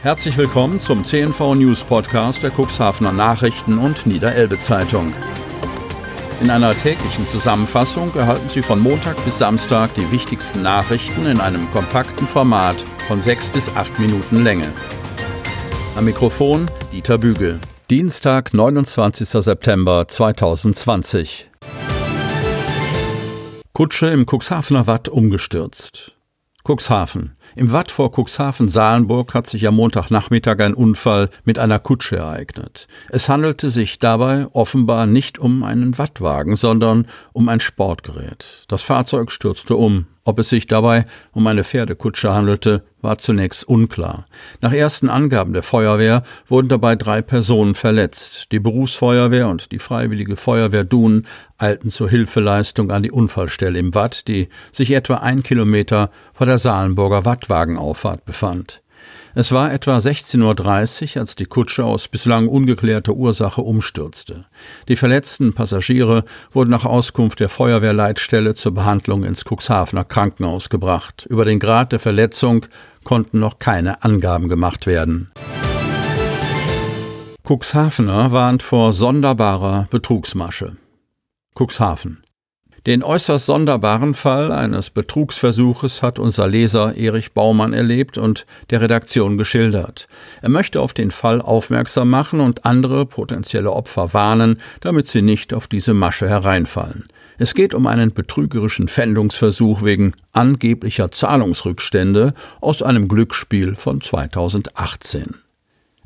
Herzlich willkommen zum CNV News Podcast der Cuxhavener Nachrichten und Niederelbe Zeitung. In einer täglichen Zusammenfassung erhalten Sie von Montag bis Samstag die wichtigsten Nachrichten in einem kompakten Format von sechs bis acht Minuten Länge. Am Mikrofon Dieter Bügel. Dienstag, 29. September 2020. Kutsche im Cuxhavener Watt umgestürzt. Cuxhaven. Im Watt vor Cuxhaven-Salenburg hat sich am Montagnachmittag ein Unfall mit einer Kutsche ereignet. Es handelte sich dabei offenbar nicht um einen Wattwagen, sondern um ein Sportgerät. Das Fahrzeug stürzte um. Ob es sich dabei um eine Pferdekutsche handelte, war zunächst unklar. Nach ersten Angaben der Feuerwehr wurden dabei drei Personen verletzt. Die Berufsfeuerwehr und die Freiwillige Feuerwehr Dun eilten zur Hilfeleistung an die Unfallstelle im Watt, die sich etwa ein Kilometer vor der Salenburger Wattwagenauffahrt befand. Es war etwa 16.30 Uhr, als die Kutsche aus bislang ungeklärter Ursache umstürzte. Die verletzten Passagiere wurden nach Auskunft der Feuerwehrleitstelle zur Behandlung ins Cuxhavener Krankenhaus gebracht. Über den Grad der Verletzung konnten noch keine Angaben gemacht werden. Cuxhavener warnt vor sonderbarer Betrugsmasche. Cuxhaven. Den äußerst sonderbaren Fall eines Betrugsversuches hat unser Leser Erich Baumann erlebt und der Redaktion geschildert. Er möchte auf den Fall aufmerksam machen und andere potenzielle Opfer warnen, damit sie nicht auf diese Masche hereinfallen. Es geht um einen betrügerischen Fändungsversuch wegen angeblicher Zahlungsrückstände aus einem Glücksspiel von 2018.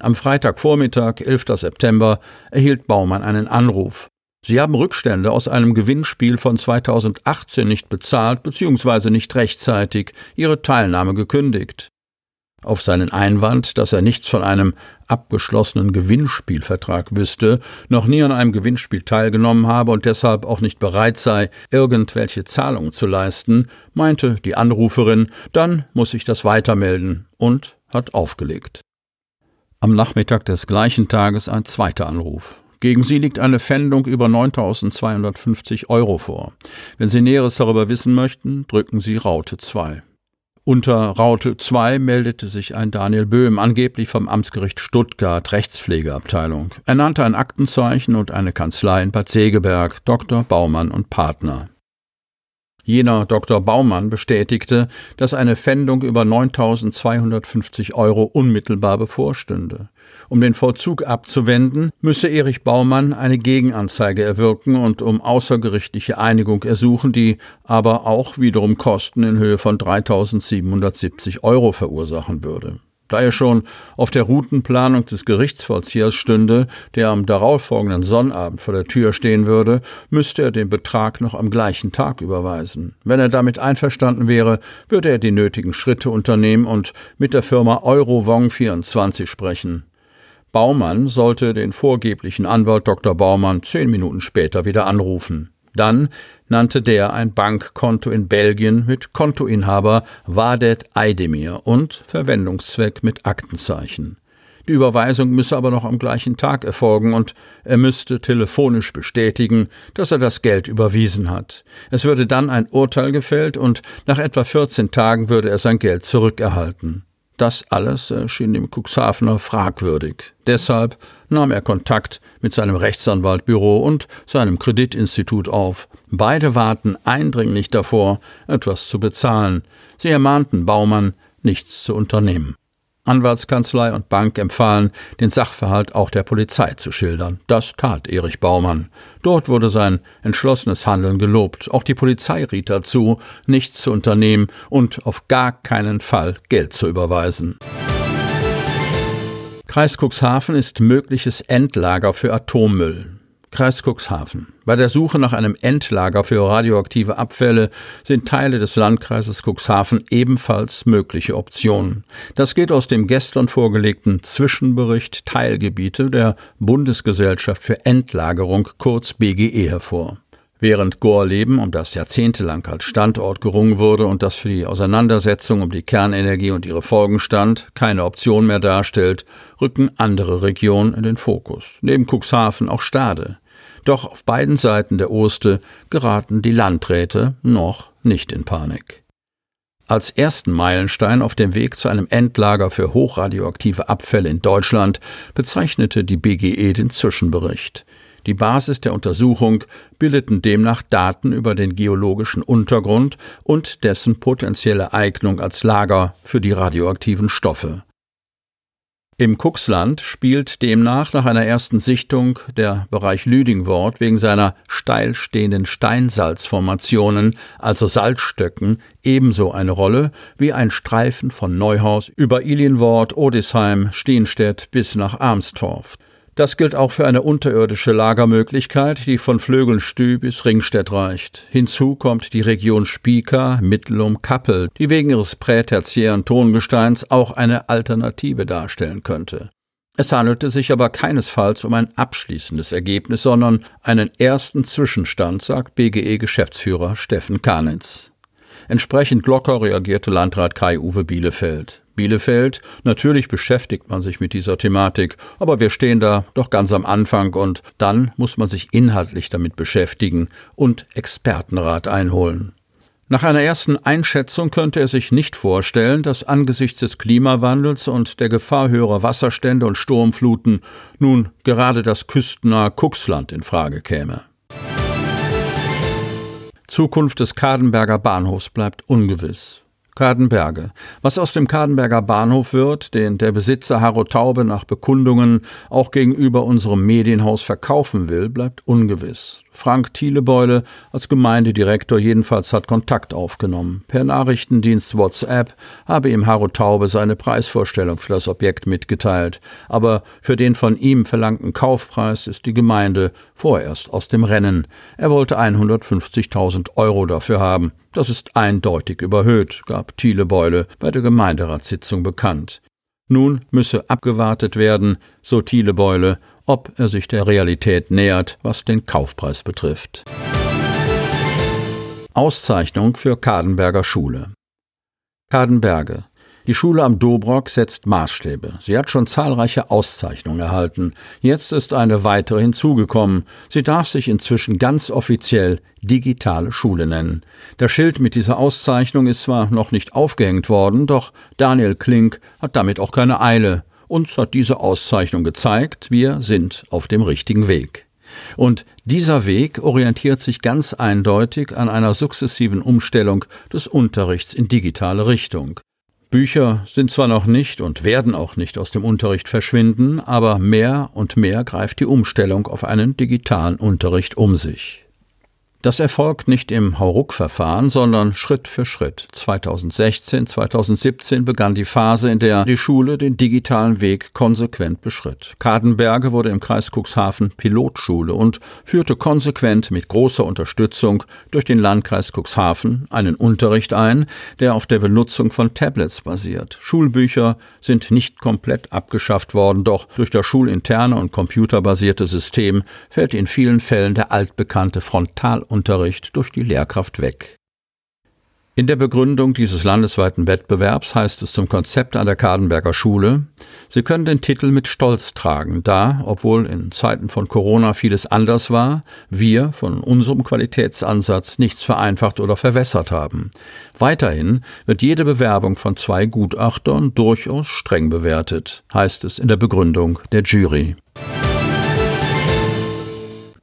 Am Freitagvormittag, 11. September, erhielt Baumann einen Anruf. Sie haben Rückstände aus einem Gewinnspiel von 2018 nicht bezahlt bzw. nicht rechtzeitig Ihre Teilnahme gekündigt. Auf seinen Einwand, dass er nichts von einem abgeschlossenen Gewinnspielvertrag wüsste, noch nie an einem Gewinnspiel teilgenommen habe und deshalb auch nicht bereit sei, irgendwelche Zahlungen zu leisten, meinte die Anruferin, dann muss ich das weitermelden und hat aufgelegt. Am Nachmittag des gleichen Tages ein zweiter Anruf. Gegen sie liegt eine Pfändung über 9.250 Euro vor. Wenn Sie Näheres darüber wissen möchten, drücken Sie Raute 2. Unter Raute 2 meldete sich ein Daniel Böhm, angeblich vom Amtsgericht Stuttgart, Rechtspflegeabteilung. Er nannte ein Aktenzeichen und eine Kanzlei in Bad Segeberg, Dr. Baumann und Partner. Jener Dr. Baumann bestätigte, dass eine Pfändung über 9.250 Euro unmittelbar bevorstünde. Um den Vollzug abzuwenden, müsse Erich Baumann eine Gegenanzeige erwirken und um außergerichtliche Einigung ersuchen, die aber auch wiederum Kosten in Höhe von 3.770 Euro verursachen würde. Da er schon auf der Routenplanung des Gerichtsvollziehers stünde, der am darauffolgenden Sonnabend vor der Tür stehen würde, müsste er den Betrag noch am gleichen Tag überweisen. Wenn er damit einverstanden wäre, würde er die nötigen Schritte unternehmen und mit der Firma Eurovong 24 sprechen. Baumann sollte den vorgeblichen Anwalt Dr. Baumann zehn Minuten später wieder anrufen. Dann nannte der ein Bankkonto in Belgien mit Kontoinhaber Wadet Eidemir und Verwendungszweck mit Aktenzeichen. Die Überweisung müsse aber noch am gleichen Tag erfolgen und er müsste telefonisch bestätigen, dass er das Geld überwiesen hat. Es würde dann ein Urteil gefällt und nach etwa 14 Tagen würde er sein Geld zurückerhalten. Das alles erschien dem Cuxhavener fragwürdig. Deshalb nahm er Kontakt mit seinem Rechtsanwaltbüro und seinem Kreditinstitut auf. Beide warten eindringlich davor, etwas zu bezahlen. Sie ermahnten Baumann, nichts zu unternehmen. Anwaltskanzlei und Bank empfahlen, den Sachverhalt auch der Polizei zu schildern. Das tat Erich Baumann. Dort wurde sein entschlossenes Handeln gelobt. Auch die Polizei riet dazu, nichts zu unternehmen und auf gar keinen Fall Geld zu überweisen. Kreis Cuxhaven ist mögliches Endlager für Atommüll. Kreis Cuxhaven. Bei der Suche nach einem Endlager für radioaktive Abfälle sind Teile des Landkreises Cuxhaven ebenfalls mögliche Optionen. Das geht aus dem gestern vorgelegten Zwischenbericht Teilgebiete der Bundesgesellschaft für Endlagerung kurz BGE hervor. Während Gorleben, um das jahrzehntelang als Standort gerungen wurde und das für die Auseinandersetzung um die Kernenergie und ihre Folgen stand, keine Option mehr darstellt, rücken andere Regionen in den Fokus. Neben Cuxhaven auch Stade. Doch auf beiden Seiten der Oste geraten die Landräte noch nicht in Panik. Als ersten Meilenstein auf dem Weg zu einem Endlager für hochradioaktive Abfälle in Deutschland bezeichnete die BGE den Zwischenbericht. Die Basis der Untersuchung bildeten demnach Daten über den geologischen Untergrund und dessen potenzielle Eignung als Lager für die radioaktiven Stoffe. Im Kuxland spielt demnach nach einer ersten Sichtung der Bereich Lüdingwort wegen seiner steil stehenden Steinsalzformationen, also Salzstöcken, ebenso eine Rolle wie ein Streifen von Neuhaus über Ilienwort, Odisheim, Stienstedt bis nach Armstorf. Das gilt auch für eine unterirdische Lagermöglichkeit, die von Flögelstü bis Ringstedt reicht. Hinzu kommt die Region Spieker, Mittelum, Kappel, die wegen ihres prätertiären Tongesteins auch eine Alternative darstellen könnte. Es handelte sich aber keinesfalls um ein abschließendes Ergebnis, sondern einen ersten Zwischenstand, sagt BGE-Geschäftsführer Steffen Kanitz. Entsprechend locker reagierte Landrat Kai-Uwe Bielefeld. Bielefeld. Natürlich beschäftigt man sich mit dieser Thematik, aber wir stehen da doch ganz am Anfang und dann muss man sich inhaltlich damit beschäftigen und Expertenrat einholen. Nach einer ersten Einschätzung könnte er sich nicht vorstellen, dass angesichts des Klimawandels und der Gefahr höherer Wasserstände und Sturmfluten nun gerade das küstennahe Kuxland in Frage käme. Zukunft des Kadenberger Bahnhofs bleibt ungewiss. Kadenberge. Was aus dem Kadenberger Bahnhof wird, den der Besitzer Harro Taube nach Bekundungen auch gegenüber unserem Medienhaus verkaufen will, bleibt ungewiss. Frank Thielebeule als Gemeindedirektor jedenfalls hat Kontakt aufgenommen. Per Nachrichtendienst WhatsApp habe ihm Harro Taube seine Preisvorstellung für das Objekt mitgeteilt. Aber für den von ihm verlangten Kaufpreis ist die Gemeinde vorerst aus dem Rennen. Er wollte 150.000 Euro dafür haben. Das ist eindeutig überhöht, gab Thielebeule bei der Gemeinderatssitzung bekannt. Nun müsse abgewartet werden, so Thielebeule, ob er sich der Realität nähert, was den Kaufpreis betrifft. Auszeichnung für Kadenberger Schule. Kadenberge die Schule am Dobrock setzt Maßstäbe. Sie hat schon zahlreiche Auszeichnungen erhalten. Jetzt ist eine weitere hinzugekommen. Sie darf sich inzwischen ganz offiziell digitale Schule nennen. Das Schild mit dieser Auszeichnung ist zwar noch nicht aufgehängt worden, doch Daniel Klink hat damit auch keine Eile. Uns hat diese Auszeichnung gezeigt, wir sind auf dem richtigen Weg. Und dieser Weg orientiert sich ganz eindeutig an einer sukzessiven Umstellung des Unterrichts in digitale Richtung. Bücher sind zwar noch nicht und werden auch nicht aus dem Unterricht verschwinden, aber mehr und mehr greift die Umstellung auf einen digitalen Unterricht um sich. Das erfolgt nicht im Hauruck-Verfahren, sondern Schritt für Schritt. 2016, 2017 begann die Phase, in der die Schule den digitalen Weg konsequent beschritt. Kadenberge wurde im Kreis Cuxhaven Pilotschule und führte konsequent mit großer Unterstützung durch den Landkreis Cuxhaven einen Unterricht ein, der auf der Benutzung von Tablets basiert. Schulbücher sind nicht komplett abgeschafft worden, doch durch das schulinterne und computerbasierte System fällt in vielen Fällen der altbekannte Frontal Unterricht durch die Lehrkraft weg. In der Begründung dieses landesweiten Wettbewerbs heißt es zum Konzept an der Kadenberger Schule, Sie können den Titel mit Stolz tragen, da, obwohl in Zeiten von Corona vieles anders war, wir von unserem Qualitätsansatz nichts vereinfacht oder verwässert haben. Weiterhin wird jede Bewerbung von zwei Gutachtern durchaus streng bewertet, heißt es in der Begründung der Jury.